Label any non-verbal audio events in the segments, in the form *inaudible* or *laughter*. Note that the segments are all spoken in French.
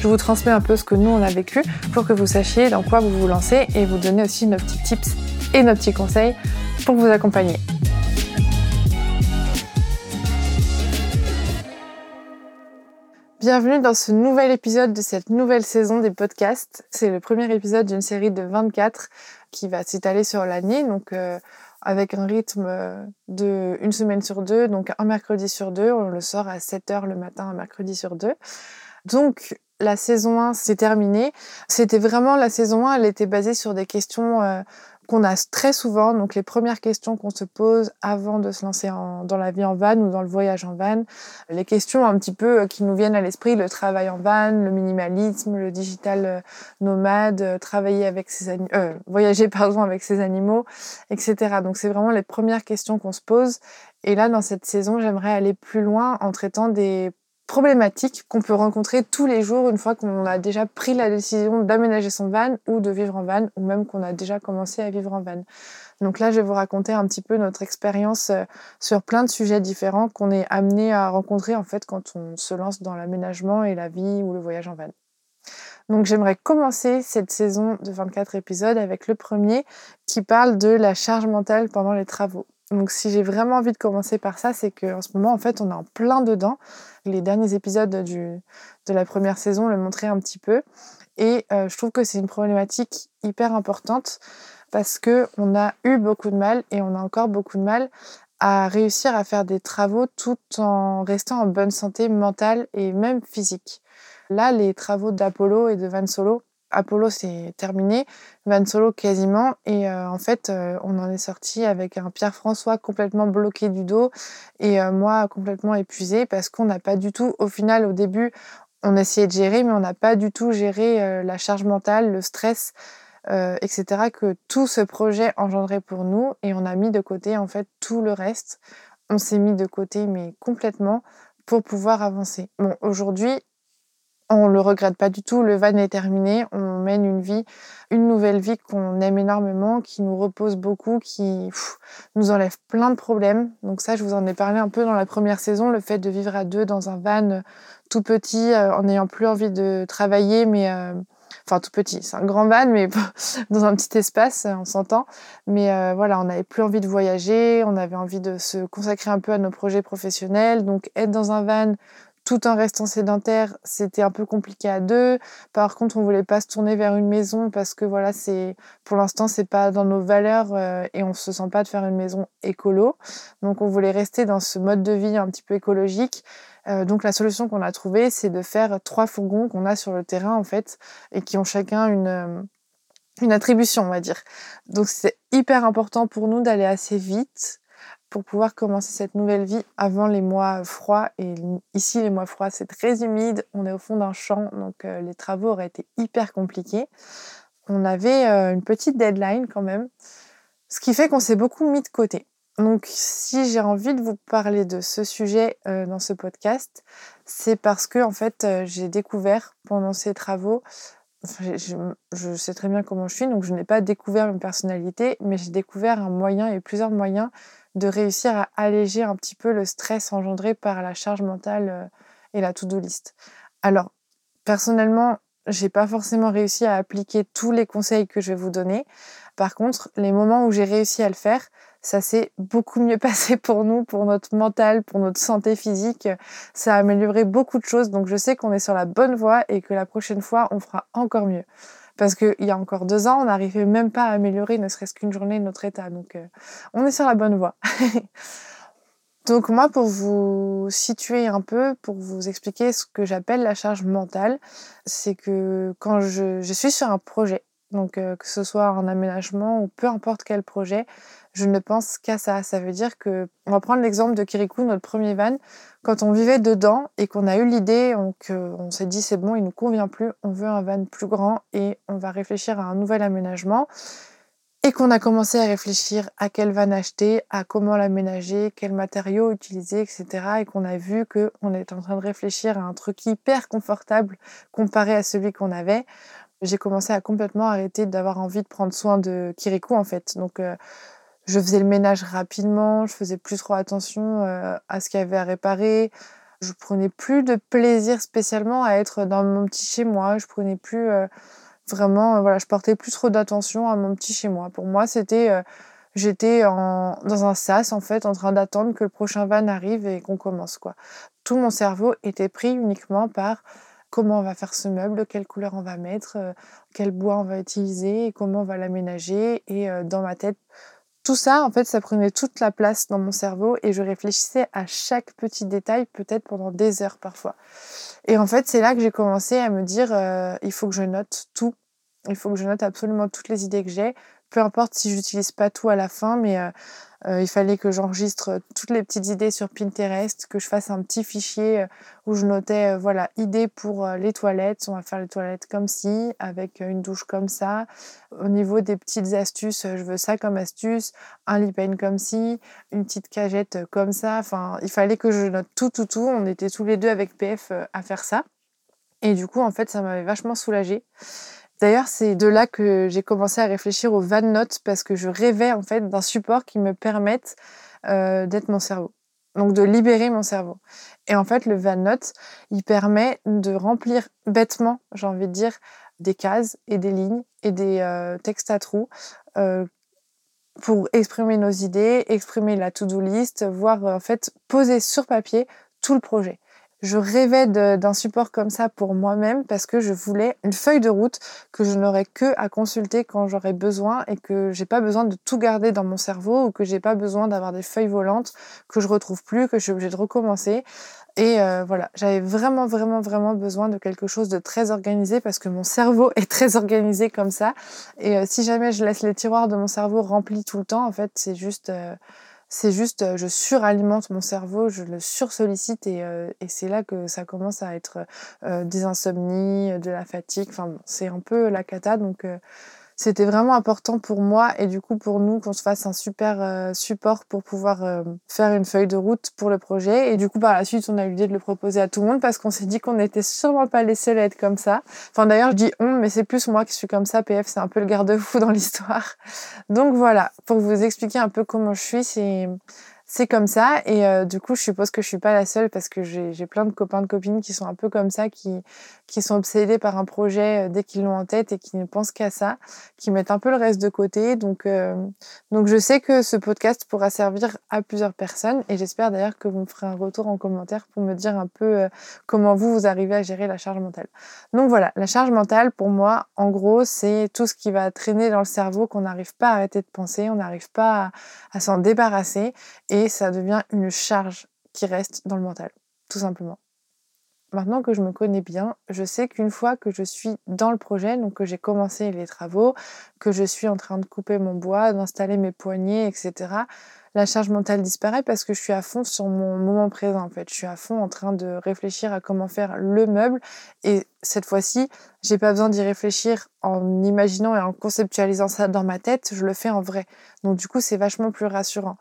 je vous transmets un peu ce que nous on a vécu pour que vous sachiez dans quoi vous vous lancez et vous donner aussi nos petits tips et nos petits conseils pour vous accompagner. Bienvenue dans ce nouvel épisode de cette nouvelle saison des podcasts. C'est le premier épisode d'une série de 24 qui va s'étaler sur l'année, donc euh, avec un rythme de une semaine sur deux, donc un mercredi sur deux. On le sort à 7 heures le matin, un mercredi sur deux. Donc la saison 1 s'est terminée. C'était vraiment la saison 1, elle était basée sur des questions euh, qu'on a très souvent. Donc les premières questions qu'on se pose avant de se lancer dans la vie en van ou dans le voyage en van. Les questions un petit peu euh, qui nous viennent à l'esprit, le travail en van, le minimalisme, le digital euh, nomade, travailler avec ses animaux, voyager *laughs* pardon avec ses animaux, etc. Donc c'est vraiment les premières questions qu'on se pose. Et là, dans cette saison, j'aimerais aller plus loin en traitant des problématiques qu'on peut rencontrer tous les jours une fois qu'on a déjà pris la décision d'aménager son van ou de vivre en van ou même qu'on a déjà commencé à vivre en van. Donc là, je vais vous raconter un petit peu notre expérience euh, sur plein de sujets différents qu'on est amené à rencontrer en fait quand on se lance dans l'aménagement et la vie ou le voyage en van. Donc j'aimerais commencer cette saison de 24 épisodes avec le premier qui parle de la charge mentale pendant les travaux. Donc si j'ai vraiment envie de commencer par ça, c'est qu'en ce moment, en fait, on est en plein dedans. Les derniers épisodes de la première saison le montraient un petit peu. Et euh, je trouve que c'est une problématique hyper importante parce que on a eu beaucoup de mal et on a encore beaucoup de mal à réussir à faire des travaux tout en restant en bonne santé mentale et même physique. Là, les travaux d'Apollo et de Van Solo, Apollo c'est terminé, Van Solo quasiment, et euh, en fait euh, on en est sorti avec un Pierre-François complètement bloqué du dos et euh, moi complètement épuisé parce qu'on n'a pas du tout, au final au début on essayait de gérer mais on n'a pas du tout géré la charge mentale, le stress, etc. que tout ce projet engendrait pour nous et on a mis de côté en fait tout le reste. On s'est mis de côté mais complètement pour pouvoir avancer. Bon aujourd'hui on le regrette pas du tout, le van est terminé, on mène une vie, une nouvelle vie qu'on aime énormément, qui nous repose beaucoup, qui nous enlève plein de problèmes. Donc ça, je vous en ai parlé un peu dans la première saison, le fait de vivre à deux dans un van euh, tout petit, euh, en n'ayant plus envie de travailler, mais euh, enfin tout petit, c'est un grand van, mais *laughs* dans un petit espace, on s'entend. Mais voilà, on n'avait plus envie de voyager, on avait envie de se consacrer un peu à nos projets professionnels, donc être dans un van tout en restant sédentaire, c'était un peu compliqué à deux. Par contre, on voulait pas se tourner vers une maison parce que voilà, c'est pour l'instant c'est pas dans nos valeurs euh, et on se sent pas de faire une maison écolo. Donc on voulait rester dans ce mode de vie un petit peu écologique. Euh, donc la solution qu'on a trouvée, c'est de faire trois fourgons qu'on a sur le terrain en fait et qui ont chacun une euh, une attribution, on va dire. Donc c'est hyper important pour nous d'aller assez vite pour pouvoir commencer cette nouvelle vie avant les mois froids. Et ici, les mois froids, c'est très humide. On est au fond d'un champ, donc euh, les travaux auraient été hyper compliqués. On avait euh, une petite deadline quand même, ce qui fait qu'on s'est beaucoup mis de côté. Donc, si j'ai envie de vous parler de ce sujet euh, dans ce podcast, c'est parce que en fait, j'ai découvert pendant ces travaux je, je, sais très bien comment je suis, donc je n'ai pas découvert une personnalité, mais j'ai découvert un moyen et plusieurs moyens de réussir à alléger un petit peu le stress engendré par la charge mentale euh, et la to-do list. Alors, personnellement, j'ai pas forcément réussi à appliquer tous les conseils que je vais vous donner. Par contre, les moments où j'ai réussi à le faire, ça s'est beaucoup mieux *laughs* passé pour nous, pour notre mental, pour notre santé physique. Ça a amélioré beaucoup de choses. Donc je sais qu'on est sur la bonne voie et que la prochaine fois, on fera encore mieux. Parce qu'il y a encore deux ans, on n'arrivait même pas à améliorer ne serait-ce qu'une journée notre état. Donc euh, on est sur la bonne voie. *laughs* Donc moi, pour vous situer un peu, pour vous expliquer ce que j'appelle la charge mentale, c'est que quand je, je, suis sur un projet, donc que ce soit un aménagement ou peu importe quel projet, je ne pense qu'à ça. Ça veut dire que, on va prendre l'exemple de Kirikou, notre premier van. Quand on vivait dedans et qu'on a eu l'idée, on, on s'est dit c'est bon, il nous convient plus, on veut un van plus grand et on va réfléchir à un nouvel aménagement. Et qu'on a commencé à réfléchir à quel van acheter, à comment l'aménager, quels matériaux utiliser, etc. Et qu'on a vu qu'on était en train de réfléchir à un truc hyper confortable comparé à celui qu'on avait j'ai commencé à complètement arrêter d'avoir envie de prendre soin de Kirikou en fait. Donc euh, je faisais le ménage rapidement, je faisais plus trop attention euh, à ce qu'il y avait à réparer. Je prenais plus de plaisir spécialement à être dans mon petit chez moi. Je prenais plus euh, vraiment, voilà, je portais plus trop d'attention à mon petit chez moi. Pour moi, c'était, j'étais dans un sas en fait, en train d'attendre que le prochain van arrive et qu'on commence quoi. Tout mon cerveau était pris uniquement par comment on va faire ce meuble, quelle couleur on va mettre, euh, quel bois on va utiliser, comment on va l'aménager. Et euh, dans ma tête, tout ça, en fait, ça prenait toute la place dans mon cerveau et je réfléchissais à chaque petit détail, peut-être pendant des heures parfois. Et en fait, c'est là que j'ai commencé à me dire, euh, il faut que je note tout. Il faut que je note absolument toutes les idées que j'ai, peu importe si j'utilise pas tout à la fin, mais euh, il fallait que j'enregistre toutes les petites idées sur Pinterest, que je fasse un petit fichier euh, où je notais, euh, voilà, idées pour les toilettes. On va faire les toilettes comme ci, avec une douche comme ça. Au niveau des petites astuces, je veux ça comme astuce, un lip comme ci, une petite cagette comme ça. Enfin, il fallait que je note tout, tout, tout. On était tous les deux avec PF à faire ça. Et du coup, en fait, ça m'avait vachement soulagée. D'ailleurs, c'est de là que j'ai commencé à réfléchir au Note parce que je rêvais en fait d'un support qui me permette euh, d'être mon cerveau. Donc de libérer mon cerveau. Et en fait, le Note, il permet de remplir bêtement, j'ai envie de dire, des cases et des lignes et des euh, textes à trous euh, pour exprimer nos idées, exprimer la to-do list, voire en fait poser sur papier tout le projet je rêvais d'un support comme ça pour moi-même parce que je voulais une feuille de route que je n'aurais que à consulter quand j'aurais besoin et que j'ai pas besoin de tout garder dans mon cerveau ou que j'ai pas besoin d'avoir des feuilles volantes que je retrouve plus, que je suis obligée de recommencer. Et euh, voilà, j'avais vraiment, vraiment, vraiment besoin de quelque chose de très organisé parce que mon cerveau *laughs* est très organisé comme ça. Et euh, si jamais je laisse les tiroirs de mon cerveau remplis tout le temps, en fait, c'est juste... Euh, c'est juste, euh, je suralimente mon cerveau, je le sursollicite et, euh, et c'est là que ça commence à être euh, des insomnies, de la fatigue. Enfin, c'est un peu la cata. Donc, c'était vraiment important pour moi et du coup pour nous qu'on se fasse un super euh, support pour pouvoir euh, faire une feuille de route pour le projet. Et du coup par la suite on a eu l'idée de le proposer à tout le monde parce qu'on s'est dit qu'on n'était sûrement pas les seuls à être comme ça. Enfin d'ailleurs je dis on mais c'est plus moi qui suis comme ça. PF c'est un peu le garde-fou dans l'histoire. Donc voilà pour vous expliquer un peu comment je suis c'est c'est comme ça et euh, du coup je suppose que je suis pas la seule parce que j'ai plein de copains de copines qui sont un peu comme ça qui qui sont obsédés par un projet euh, dès qu'ils l'ont en tête et qui ne pensent qu'à ça qui mettent un peu le reste de côté donc euh, donc je sais que ce podcast pourra servir à plusieurs personnes et j'espère d'ailleurs que vous me ferez un retour en commentaire pour me dire un peu comment vous vous arrivez à gérer la charge mentale donc voilà la charge mentale pour moi en gros c'est tout ce qui va traîner dans le cerveau qu'on n'arrive pas à arrêter de penser on n'arrive pas à, à s'en débarrasser et ça devient une charge qui reste dans le mental, tout simplement. Maintenant que je me connais bien, je sais qu'une fois que je suis dans le projet, donc que j'ai commencé les travaux, que je suis en train de couper mon bois, d'installer mes poignées, etc., la charge mentale disparaît parce que je suis à fond sur mon moment présent en fait. Je suis à fond en train de réfléchir à comment faire le meuble et cette fois-ci, j'ai pas besoin d'y réfléchir en imaginant et en conceptualisant ça dans ma tête, je le fais en vrai. Donc du coup, c'est vachement plus rassurant.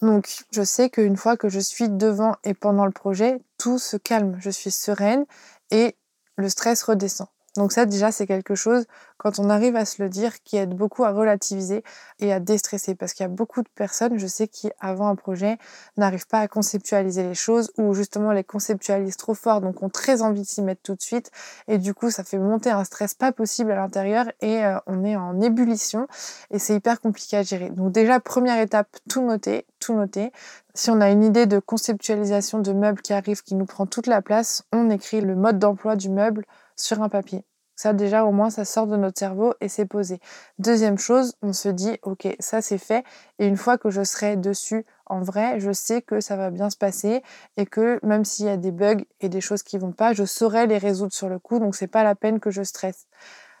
Donc je sais qu'une fois que je suis devant et pendant le projet, tout se calme, je suis sereine et le stress redescend. Donc ça déjà c'est quelque chose quand on arrive à se le dire qui aide beaucoup à relativiser et à déstresser parce qu'il y a beaucoup de personnes je sais qui avant un projet n'arrivent pas à conceptualiser les choses ou justement les conceptualisent trop fort donc ont très envie de s'y mettre tout de suite et du coup ça fait monter un stress pas possible à l'intérieur et euh, on est en ébullition et c'est hyper compliqué à gérer. Donc déjà première étape tout noter, tout noter. Si on a une idée de conceptualisation de meubles qui arrive qui nous prend toute la place, on écrit le mode d'emploi du meuble sur un papier. Ça, déjà, au moins, ça sort de notre cerveau et c'est posé. Deuxième chose, on se dit, OK, ça c'est fait. Et une fois que je serai dessus en vrai, je sais que ça va bien se passer et que même s'il y a des bugs et des choses qui vont pas, je saurai les résoudre sur le coup. Donc, c'est pas la peine que je stresse.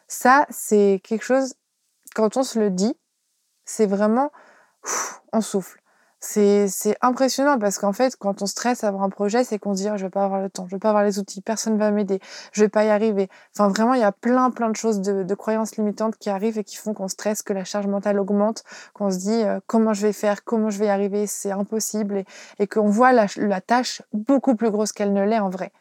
Ça, c'est quelque chose, quand on se le dit, c'est vraiment, on souffle c'est impressionnant parce qu'en fait, quand on stresse avoir un projet, c'est qu'on se dit oh, je vais pas avoir le temps, je vais pas avoir les outils, personne va m'aider, je vais pas y arriver. Enfin, vraiment, il y a plein, plein de choses de, de croyances limitantes qui arrivent et qui font qu'on stresse, que la charge mentale augmente, qu'on se dit euh, comment je vais faire, comment je vais y arriver, c'est impossible et, et qu'on voit la tâche beaucoup plus grosse qu'elle ne l'est en vrai.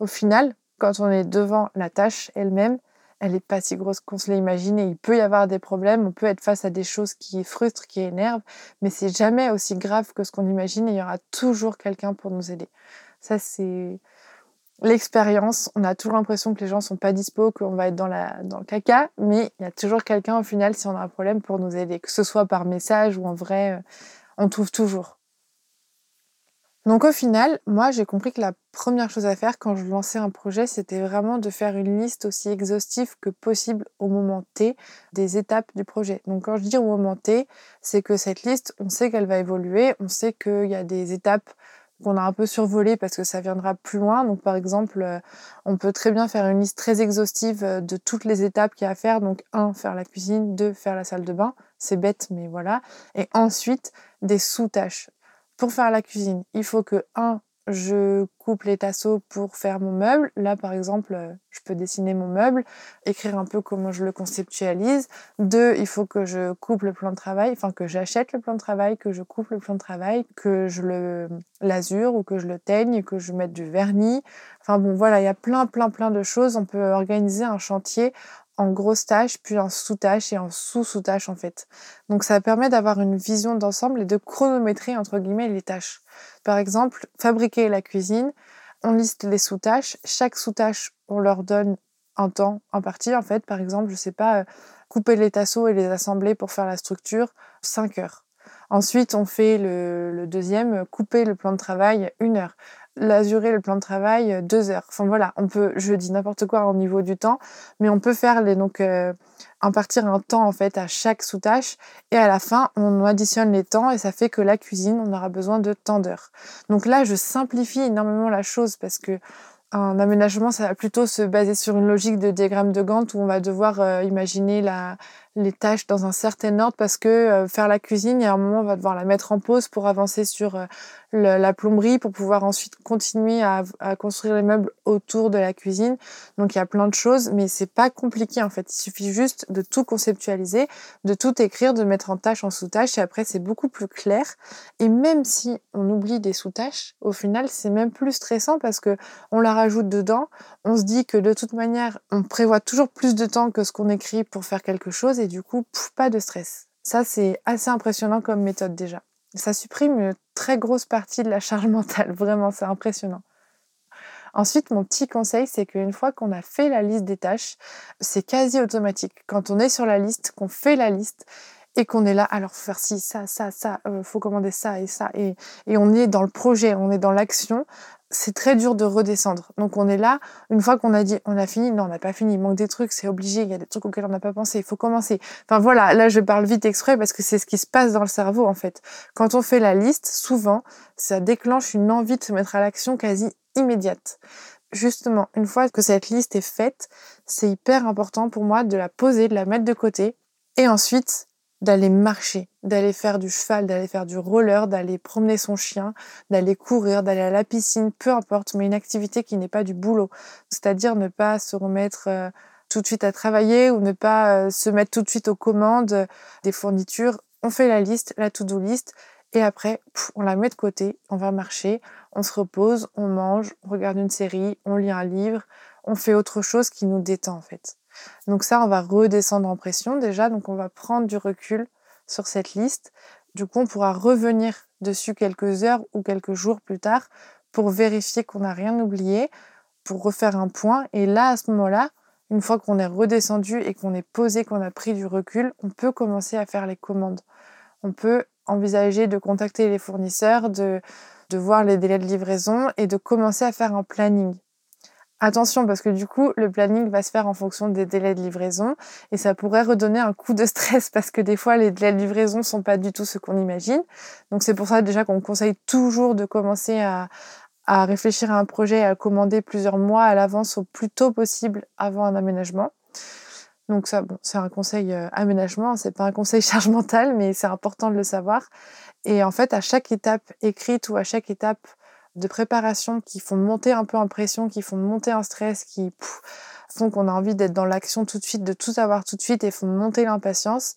Au final, quand on est devant la tâche elle-même, elle n'est pas si grosse qu'on se l'a imaginé. Il peut y avoir des problèmes, on peut être face à des choses qui frustrent, qui énervent, mais c'est jamais aussi grave que ce qu'on imagine et il y aura toujours quelqu'un pour nous aider. Ça, c'est l'expérience. On a toujours l'impression que les gens sont pas dispo, qu'on va être dans, dans le caca, mais il y a toujours quelqu'un au final si on a un problème pour nous aider, que ce soit par message ou en vrai, euh, on trouve toujours. Donc au final, moi j'ai compris que la première chose à faire quand je lançais un projet, c'était vraiment de faire une liste aussi exhaustive que possible au moment T des étapes du projet. Donc quand je dis au moment T, c'est que cette liste, on sait qu'elle va évoluer, on sait qu'il y a des étapes qu'on a un peu survolées parce que ça viendra plus loin. Donc par exemple, euh, on peut très bien faire une liste très exhaustive euh, de toutes les étapes qu'il y a à faire. Donc un, faire la cuisine, deux, faire la salle de bain. C'est bête, mais voilà. Et ensuite, des sous-tâches. Pour faire la cuisine, il faut que, un, je coupe les tasseaux pour faire mon meuble. Là, par exemple, euh, je peux dessiner mon meuble, écrire un peu comment je le conceptualise. Deux, il faut que je coupe le plan de travail, enfin que j'achète le plan de travail, que je coupe le plan de travail, que je le l'azure ou que je le teigne, que je mette du vernis. Enfin bon, voilà, il y a plein, plein, plein de choses. On peut organiser un chantier en grosse tâche, puis en sous-tâche et en sous-sous-tâche en fait. Donc ça permet d'avoir une vision d'ensemble et de chronométrer entre guillemets les tâches. Par exemple, fabriquer la cuisine, on liste les sous-tâches. Chaque sous-tâche, on leur donne un temps en partie. En fait, par exemple, je sais pas, euh, couper les tasseaux et les assembler pour faire la structure, 5 heures. Ensuite, on fait le, le, deuxième, couper le plan de travail, une heure l'azurer le plan de travail euh, deux heures. Enfin voilà, on peut, je dis n'importe quoi au niveau du temps, mais on peut faire les donc euh, impartir un temps en fait à chaque sous-tâche et à la fin on additionne les temps et ça fait que la cuisine on aura besoin de tant d'heures. Donc là je simplifie énormément la chose parce que un aménagement, ça va plutôt se baser sur une logique de diagramme de Gantt où on va devoir euh, imaginer la, les tâches dans un certain ordre parce que euh, faire la cuisine, il y a un moment, on va devoir la mettre en pause pour avancer sur euh, la plomberie, pour pouvoir ensuite continuer à, construire les meubles autour de la cuisine. Donc il y a plein de choses, mais c'est pas compliqué en fait. Il suffit juste de tout conceptualiser, de tout écrire, de mettre en tâche en sous-tâche, et après c'est beaucoup plus clair. Et même si on oublie des sous-tâches, au final c'est même plus stressant parce que on la rajoute dedans. On se dit que de toute manière, on prévoit toujours plus de temps que ce qu'on écrit pour faire quelque chose du coup, pas de stress. Ça, c'est assez impressionnant comme méthode déjà. Ça supprime une très grosse partie de la charge *laughs* mentale, vraiment, c'est impressionnant. Ensuite, mon petit conseil, c'est qu'une fois qu'on a fait la liste des tâches, c'est quasi automatique. Quand on est sur la liste, qu'on fait la liste et qu'on est là, alors faut faire ci, ça, ça, ça, euh, faut commander ça et ça, et, et on est dans le projet, on est dans l'action, c'est très dur de redescendre. Donc on est là, une fois qu'on a dit on a fini, non on n'a pas fini, il manque des trucs, c'est obligé, il y a des trucs auxquels on n'a pas pensé, il faut commencer. Enfin voilà, là je parle vite exprès parce que c'est ce qui se passe dans le cerveau en fait. Quand on fait la liste, souvent ça déclenche une envie de se mettre à l'action quasi immédiate. Justement, une fois que cette liste est faite, c'est hyper important pour moi de la poser, de la mettre de côté et ensuite d'aller marcher, d'aller faire du cheval, d'aller faire du roller, d'aller promener son chien, d'aller courir, d'aller à la piscine, peu importe, mais une activité qui n'est pas du boulot. C'est-à-dire ne pas se remettre euh, tout de suite à travailler ou ne pas euh, se mettre tout de suite aux commandes des fournitures. On fait la liste, la to-do list, et après, on la met de côté, on va marcher, on se repose, on mange, on regarde une série, on lit un livre, on fait autre chose qui nous détend en fait. Donc ça, on va redescendre en pression déjà, donc on va prendre du recul sur cette liste. Du coup, on pourra revenir dessus quelques heures ou quelques jours plus tard pour vérifier qu'on n'a rien oublié, pour refaire un point. Et là, à ce moment-là, une fois qu'on est redescendu et qu'on est posé, qu'on a pris du recul, on peut commencer à faire les commandes. On peut envisager de contacter les fournisseurs, de, de voir les délais de livraison et de commencer à faire un planning. Attention parce que du coup, le planning va se faire en fonction des délais de livraison et ça pourrait redonner un coup de stress *laughs* parce que des fois, les délais de livraison sont pas du tout ce qu'on imagine. Donc c'est pour ça déjà qu'on conseille toujours de commencer à, réfléchir à un projet et à commander plusieurs mois à l'avance au plus tôt possible avant un aménagement. Donc ça, bon, c'est un conseil euh, aménagement, c'est pas un conseil *laughs* charge mentale, mais c'est important de le savoir. Et en fait, à chaque étape écrite ou à chaque étape de préparation qui font monter un peu en pression, qui font monter en stress, qui font qu'on a envie d'être dans l'action tout de suite, de tout avoir tout de suite et font monter l'impatience,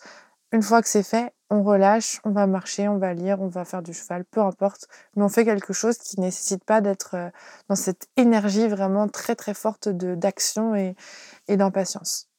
une fois que c'est fait, on relâche, on va marcher, on va lire, on va faire du cheval, peu importe, mais on fait quelque chose qui nécessite pas d'être euh, dans cette énergie vraiment très très forte d'action et, et d'impatience.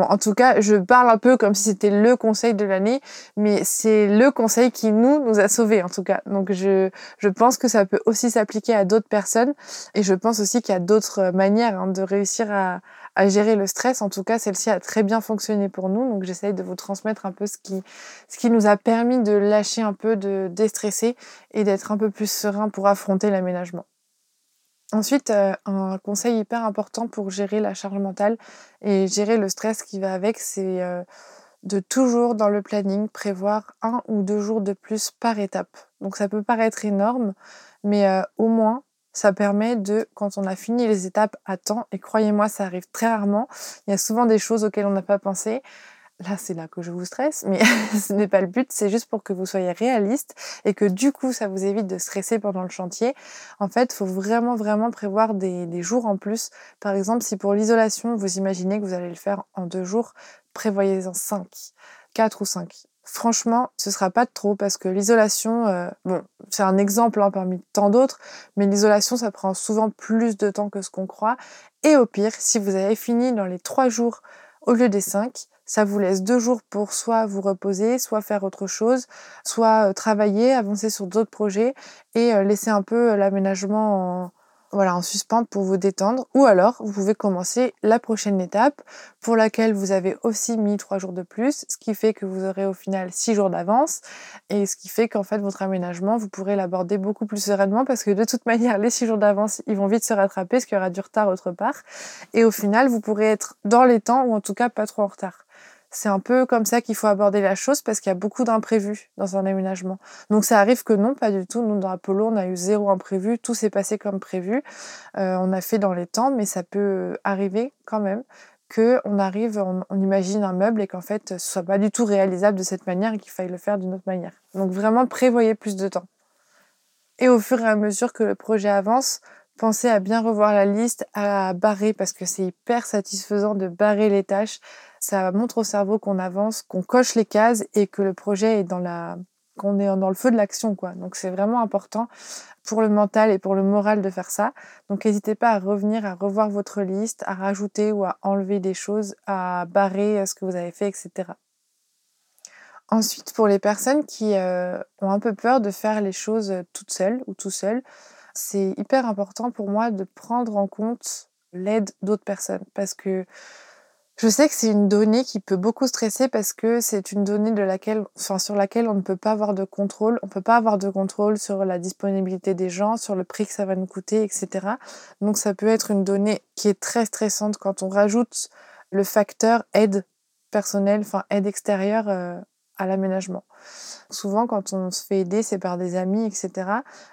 En tout cas, je parle un peu comme si c'était le conseil de l'année, mais c'est le conseil qui nous nous a sauvés en tout cas. Donc je je pense que ça peut aussi s'appliquer à d'autres personnes et je pense aussi qu'il y a d'autres manières hein, de réussir à à gérer le stress. En tout cas, celle-ci a très bien fonctionné pour nous. Donc, j'essaye de vous transmettre un peu ce qui, ce qui nous a permis de lâcher un peu, de déstresser et d'être un peu plus serein pour affronter l'aménagement. Ensuite, euh, un conseil hyper important pour gérer la charge mentale et gérer le stress qui va avec, c'est euh, de toujours dans le planning prévoir un ou deux jours de plus par étape. Donc ça peut paraître énorme, mais euh, au moins ça permet de, quand on a fini les étapes à temps, et croyez-moi, ça arrive très rarement, il y a souvent des choses auxquelles on n'a pas pensé. Là, c'est là que je vous stresse, mais *laughs* ce n'est pas le but, c'est juste pour que vous soyez réaliste et que du coup, ça vous évite de stresser pendant le chantier. En fait, il faut vraiment, vraiment prévoir des, jours en plus. Par exemple, si pour l'isolation, vous imaginez que vous allez le faire en deux jours, prévoyez-en cinq, quatre ou cinq. Franchement, ce sera pas trop parce que l'isolation, euh, bon, c'est un exemple hein, parmi tant d'autres, mais l'isolation, ça prend souvent plus de temps que ce qu'on croit. Et au pire, si vous avez fini dans les trois jours au lieu des cinq, ça vous laisse deux jours pour soit vous reposer, soit faire autre chose, soit euh, travailler, avancer sur d'autres projets et euh, laisser un peu l'aménagement en, voilà, en suspens pour vous détendre. Ou alors, vous pouvez commencer la prochaine étape pour laquelle vous avez aussi mis trois jours de plus, ce qui fait que vous aurez au final six jours d'avance et ce qui fait qu'en fait, votre aménagement, vous pourrez l'aborder beaucoup plus sereinement parce que de toute *laughs* manière, les six jours d'avance, ils vont vite se rattraper parce qu'il y aura du retard autre part. Et au final, vous pourrez être dans les temps ou en tout cas pas trop en retard. C'est un peu comme ça qu'il faut aborder la chose parce qu'il y a beaucoup d'imprévus dans un aménagement. Donc ça arrive que non, pas du tout. Nous, dans Apollo, on a eu zéro imprévu. Tout s'est passé comme prévu. Euh, on a fait dans les temps, mais ça peut arriver quand même qu'on arrive, on, on, imagine un meuble et qu'en fait, ce soit pas du tout réalisable de cette manière et qu'il faille le faire d'une autre manière. Donc vraiment, prévoyez plus de temps. Et au fur et à mesure que le projet avance, pensez à bien revoir la liste, à barrer parce que c'est hyper satisfaisant de barrer les tâches ça montre au cerveau qu'on avance, qu'on coche les cases et que le projet est dans la qu'on est dans le feu de l'action quoi. Donc c'est vraiment important pour le mental et pour le moral de faire ça. Donc n'hésitez pas à revenir à revoir votre liste, à rajouter ou à enlever des choses, à barrer ce que vous avez fait, etc. Ensuite, pour les personnes qui euh, ont un peu peur de faire les choses toutes seules ou tout seul, c'est hyper important pour moi de prendre en compte l'aide d'autres personnes parce que je sais que c'est une donnée qui peut beaucoup stresser parce que c'est une donnée de laquelle, sur laquelle on ne peut pas avoir de contrôle. On peut pas avoir de contrôle sur la disponibilité des gens, sur le prix que ça va nous coûter, etc. Donc ça peut être une donnée qui est très stressante quand on rajoute le facteur aide personnelle, enfin aide extérieure euh, l'aménagement. Souvent, quand on se fait aider, c'est par des amis, etc.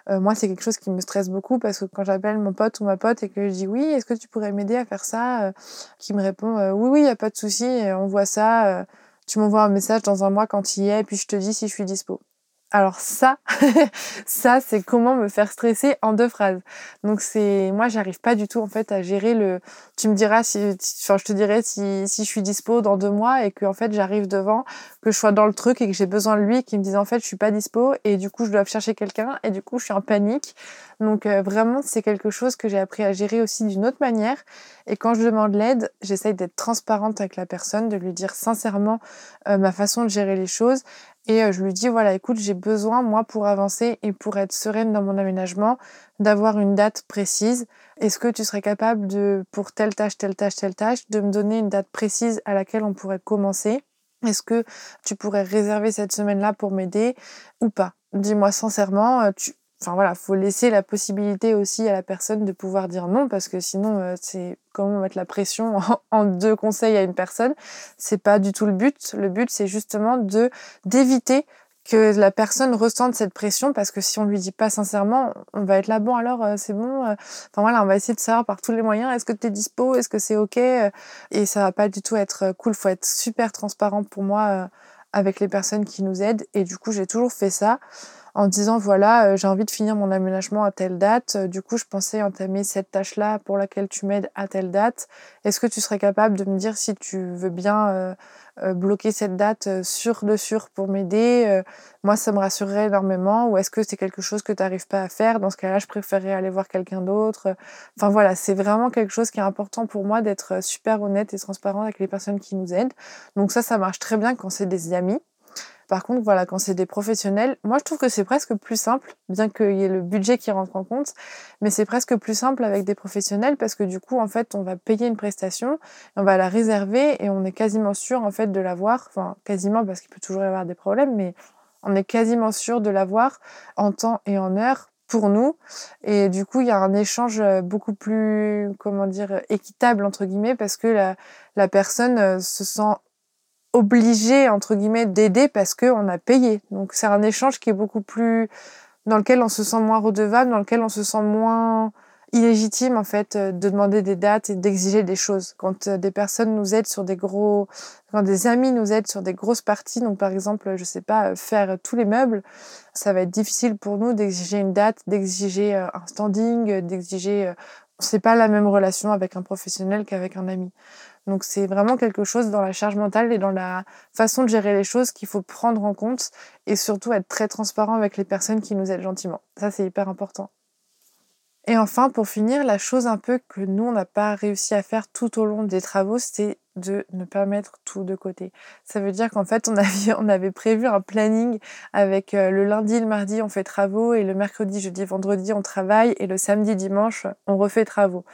Euh, moi, c'est quelque chose qui me stresse beaucoup parce que quand j'appelle mon pote ou ma pote et que je dis oui, est-ce que tu pourrais m'aider à faire ça euh, Qui me répond euh, oui, oui, il n'y a pas de souci, on voit ça. tu m'envoies un message dans un mois quand il y est, et puis je te dis si je suis dispo. Alors ça, *laughs* ça c'est comment me faire stresser en deux phrases. Donc c'est moi j'arrive pas du tout en fait à gérer le. Tu me diras si, enfin je te dirais si, si je suis dispo dans deux mois et que en fait j'arrive devant, que je sois dans le truc et que j'ai besoin de lui, qui me dise en fait je suis pas dispo et du coup je dois chercher quelqu'un et du coup je suis en panique. Donc euh, vraiment c'est quelque chose que j'ai appris à gérer aussi d'une autre manière. Et quand je demande l'aide, j'essaye d'être transparente avec la personne, de lui dire sincèrement euh, ma façon de gérer les choses et euh, je lui dis, voilà, écoute, j'ai besoin, moi, pour avancer et pour être sereine dans mon aménagement, d'avoir une date précise. Est-ce que tu serais capable de, pour telle tâche, telle tâche, telle tâche, de me donner une date précise à laquelle on pourrait commencer? Est-ce que tu pourrais réserver cette semaine-là pour m'aider ou pas? Dis-moi sincèrement, euh, tu, Enfin voilà, faut laisser la possibilité aussi à la personne de pouvoir dire non parce que sinon euh, c'est comment mettre la pression *laughs* en, deux conseils à une personne. C'est pas du tout le but. Le but c'est justement de d'éviter que la personne ressente cette pression parce que si on lui dit pas sincèrement, on va être là bon alors euh, c'est bon. Euh. Enfin voilà, on va essayer de savoir par tous les moyens est-ce que tu es dispo, est-ce que c'est OK et ça va pas du tout être cool, faut être super transparent pour moi avec les personnes qui nous aident et du coup, j'ai toujours fait ça en disant voilà, euh, j'ai envie de finir mon aménagement à telle date. Euh, du coup, je pensais entamer cette tâche-là pour laquelle tu m'aides à telle date. Est-ce que tu serais capable de me dire si tu veux bien euh, bloquer cette date sur le sur pour m'aider Moi, ça me rassurerait énormément. Ou est-ce que c'est quelque chose que tu n'arrives pas à faire? Dans ce cas-là, je préférerais aller voir quelqu'un d'autre. Enfin voilà, c'est vraiment quelque chose qui est important pour moi d'être super honnête et transparent avec les personnes qui nous aident. Donc ça, ça marche très bien quand c'est des amis. Par contre, voilà, quand c'est des professionnels, moi je trouve que c'est presque plus simple, bien qu'il y ait le budget qui rentre en compte, mais c'est presque plus simple avec des professionnels parce que du coup, en fait, on va payer une prestation, on va la réserver et on est quasiment sûr en fait de l'avoir, enfin quasiment parce qu'il peut toujours y avoir des problèmes, mais on est quasiment sûr de l'avoir en temps et en heure pour nous. Et du coup, il y a un échange beaucoup plus, comment dire, équitable, entre guillemets, parce que la, la personne euh, se sent obligé entre guillemets d'aider parce qu'on a payé. Donc c'est un échange qui est beaucoup plus dans lequel on se sent moins redevable, dans lequel on se sent moins illégitime en fait euh, de demander des dates et d'exiger des choses. Quand euh, des personnes nous aident sur des gros, quand des amis nous aident sur des grosses parties, donc par exemple, je sais pas, faire tous les meubles, ça va être difficile pour nous d'exiger une date, d'exiger euh, un standing, d'exiger. C'est pas la même relation avec un professionnel qu'avec un ami. Donc c'est vraiment quelque chose dans la charge mentale et dans la façon de gérer les choses qu'il faut prendre en compte et surtout être très transparent avec les personnes qui nous aident gentiment. Ça c'est hyper important. Et enfin, pour finir, la chose un peu que nous, on n'a pas réussi à faire tout au long des travaux, c'était de ne pas mettre tout de côté. Ça veut dire qu'en fait, on avait, prévu un planning avec euh, le lundi, le mardi, on fait travaux, et le mercredi, jeudi, vendredi, on travaille, et le samedi, dimanche, on refait travaux.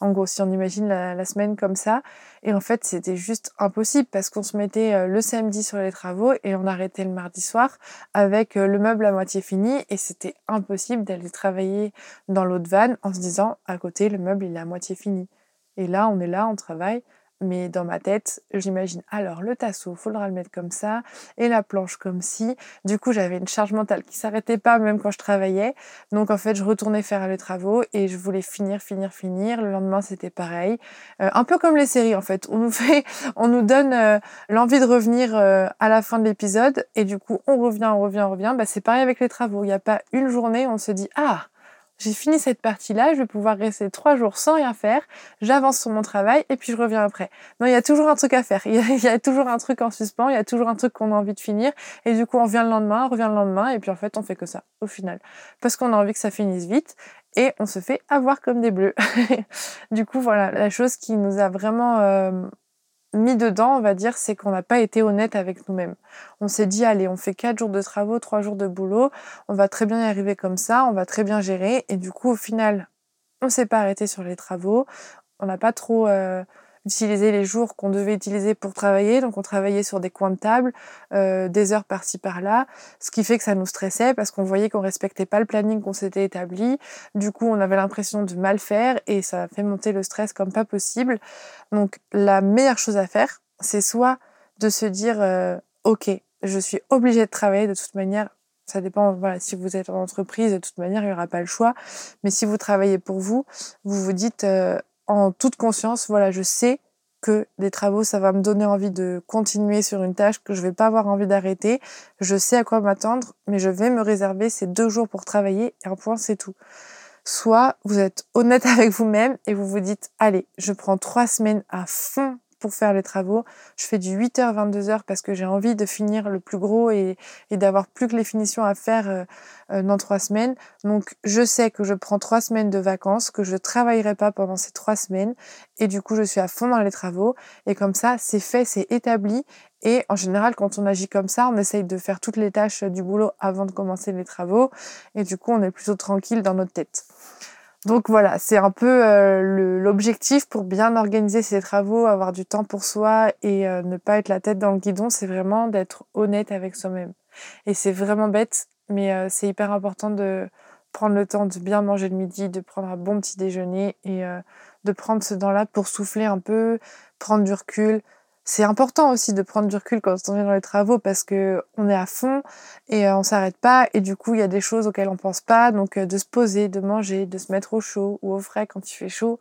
En gros, si on imagine la, semaine comme ça. Et en fait, c'était juste impossible parce qu'on se mettait euh, le samedi sur les travaux et on arrêtait le mardi soir avec euh, le meuble à moitié fini, et c'était impossible d'aller travailler dans l'autre van en se disant, à côté, le meuble, il est à moitié fini. Et là, on est là, on travaille, mais dans ma tête, j'imagine alors le tasseau, faudra le mettre comme ça, et la planche comme ci. Du coup, j'avais une charge mentale qui s'arrêtait pas même quand je travaillais. Donc en fait, je retournais faire les travaux et je voulais finir, finir, finir. Le lendemain, c'était pareil. Euh, un peu comme les séries en fait. On nous fait, *laughs* on nous donne euh, l'envie de revenir euh, à la fin de l'épisode et du coup, on revient, on revient, on revient. Bah, c'est pareil avec les travaux. Il n'y a pas une journée où on se dit ah j'ai fini cette partie-là, je vais pouvoir rester trois jours sans rien faire, j'avance sur mon travail et puis je reviens après. Non, il y a toujours un truc à faire, *laughs* il y, a, toujours un truc en suspens, il y a toujours un truc qu'on a envie de finir et du coup on revient le lendemain, on revient le lendemain et puis en fait on fait que ça au final. Parce qu'on a envie que ça finisse vite et on se fait avoir comme des bleus. *laughs* du coup voilà, la chose qui nous a vraiment... Euh, mis dedans, on va dire, c'est qu'on n'a pas été honnête avec nous-mêmes. On s'est dit, allez, on fait quatre jours de travaux, trois jours de boulot, on va très bien y arriver comme ça, on va très bien gérer. Et du coup, au final, on s'est pas arrêté sur les travaux, on n'a pas trop euh, utiliser les jours qu'on devait utiliser pour travailler. Donc on travaillait sur des coins de table, euh, des heures par-ci par-là, ce qui fait que ça nous stressait parce qu'on voyait qu'on respectait pas le planning qu'on s'était établi. Du coup, on avait l'impression de mal faire et ça fait monter le stress comme pas possible. Donc la meilleure chose à faire, c'est soit de se dire euh, ok, je suis obligée de travailler de toute manière. Ça dépend, voilà, si vous êtes en entreprise, de toute manière, il n'y aura pas le choix. Mais si vous travaillez pour vous, vous vous dites, euh, en toute conscience, voilà, je sais que des travaux, ça va me donner envie de continuer sur une tâche que je vais pas avoir envie d'arrêter. Je sais à quoi m'attendre, mais je vais me réserver ces deux jours pour travailler et un point, c'est tout. Soit vous êtes honnête *laughs* avec vous-même et vous vous dites, allez, je prends trois semaines à fond pour faire les travaux. Je fais du 8h, 22h parce que j'ai envie de finir le plus gros et, d'avoir plus que les finitions à faire euh, euh, dans trois semaines. Donc, je sais que je prends trois semaines de vacances, que je ne travaillerai pas pendant ces trois semaines et du coup, je suis à fond dans les travaux. Et comme ça, c'est fait, c'est établi. Et en général, quand on agit comme ça, on essaye de faire toutes les tâches du boulot avant de commencer les travaux. Et du coup, on est plutôt tranquille dans notre tête. Donc voilà, c'est un peu euh, l'objectif pour bien organiser ses travaux, avoir du temps pour soi et euh, ne pas être la tête dans le guidon, c'est vraiment d'être honnête avec soi-même. Et c'est vraiment bête, mais euh, c'est hyper important de prendre le temps de bien manger le midi, de prendre un bon petit déjeuner et de prendre ce temps-là pour souffler un peu, prendre du recul, c'est important aussi de prendre du recul quand on est dans les travaux parce que on est à fond et euh, on s'arrête pas et du coup il y a des choses auxquelles on pense pas donc euh, de se poser, de manger, de se mettre au chaud ou au frais quand il fait chaud,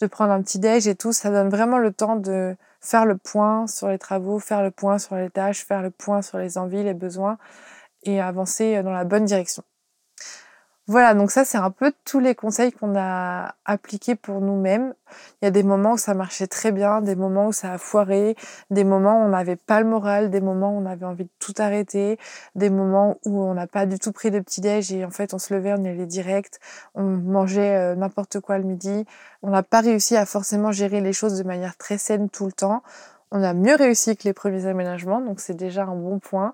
de prendre un petit déj et tout, ça donne vraiment le temps de faire le point sur les travaux, faire le point sur les tâches, faire le point sur les envies, les besoins et avancer euh, dans la bonne direction. Voilà, donc ça, c'est un peu tous les conseils qu'on a appliqués pour nous-mêmes. Il y a des moments où ça marchait très bien, des moments où ça a foiré, des moments où on n'avait pas le moral, des moments où on avait envie de tout arrêter, des moments où on n'a pas du tout pris de petit-déj et en fait on se levait, on y allait direct, on mangeait euh, n'importe quoi le midi. On n'a pas réussi à forcément gérer les choses de manière très saine tout le temps. On a mieux réussi que les premiers aménagements, donc c'est déjà un bon point.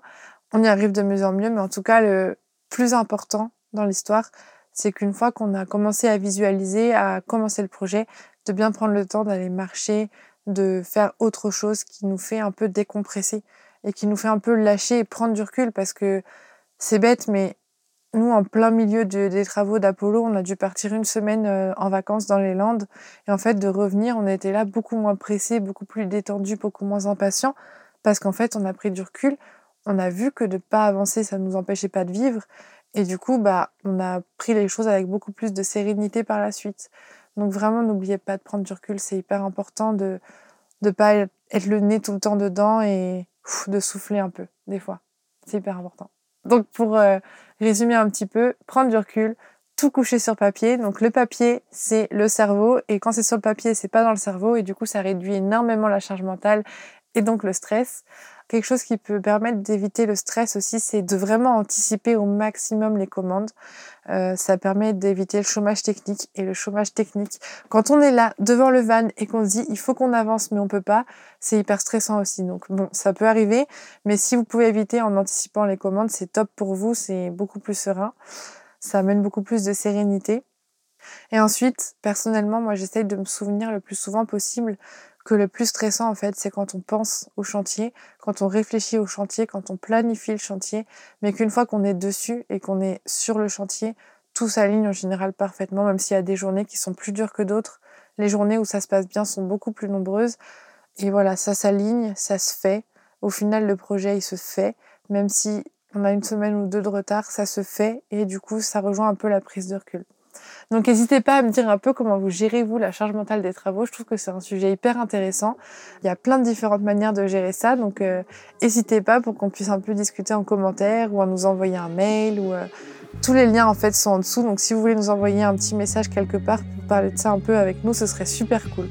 On y arrive de mieux en mieux, mais en tout cas, le plus important, dans l'histoire, c'est qu'une fois qu'on a commencé à visualiser, à commencer le projet, de bien prendre le temps d'aller marcher, de faire autre chose qui nous fait un peu décompresser et qui nous fait un peu lâcher et prendre du recul parce que c'est bête, mais nous, en plein milieu des travaux d'Apollo, on a dû partir une semaine euh, en vacances dans les Landes. Et en fait, de revenir, on était là beaucoup moins pressé, beaucoup plus détendu, beaucoup moins impatient parce qu'en fait, on a pris du recul. On a vu que de pas avancer, ça ne nous empêchait pas de vivre. Et du coup, bah, on a pris les choses avec beaucoup plus de sérénité par la suite. Donc vraiment, n'oubliez pas de prendre du recul. C'est hyper important de ne pas être le nez tout le temps dedans et de souffler un peu, des fois. C'est hyper important. Donc pour euh, résumer un petit peu, prendre du recul, tout coucher sur papier. Donc le papier, c'est le cerveau. Et quand c'est sur le papier, c'est pas dans le cerveau. Et du coup, ça réduit énormément la charge mentale et donc le stress. Quelque chose qui peut permettre d'éviter le stress aussi, c'est de vraiment anticiper au maximum les commandes. Euh, ça permet d'éviter le chômage technique. Et le chômage technique, quand on est là devant le van et qu'on se dit il faut qu'on avance mais on peut pas, c'est hyper stressant aussi. Donc bon, ça peut arriver, mais si vous pouvez éviter en anticipant les commandes, c'est top pour vous, c'est beaucoup plus serein. Ça amène beaucoup plus de sérénité. Et ensuite, personnellement, moi j'essaye de me souvenir le plus souvent possible que le plus stressant en fait, c'est quand on pense au chantier, quand on réfléchit au chantier, quand on planifie le chantier, mais qu'une fois qu'on est dessus et qu'on est sur le chantier, tout s'aligne en général parfaitement, même s'il y a des journées qui sont plus dures que d'autres. Les journées où ça se passe bien sont beaucoup plus nombreuses. Et voilà, ça s'aligne, ça se fait. Au final, le projet, il se fait. Même si on a une semaine ou deux de retard, ça se fait. Et du coup, ça rejoint un peu la prise de recul. Donc n'hésitez pas à me dire un peu comment vous gérez vous la charge mentale des travaux. Je trouve que c'est un sujet hyper intéressant. Il y a plein de différentes manières de gérer ça, donc euh, n'hésitez pas pour qu'on puisse un peu discuter en commentaire ou à nous envoyer un mail ou euh, tous les liens en fait sont en dessous. Donc si vous voulez nous envoyer un petit message quelque part pour parler de ça un peu avec nous, ce serait super cool.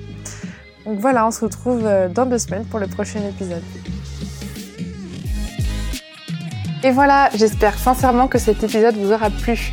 Donc voilà, on se retrouve euh, dans deux semaines pour le prochain épisode. Et voilà, j'espère sincèrement que cet épisode vous aura plu.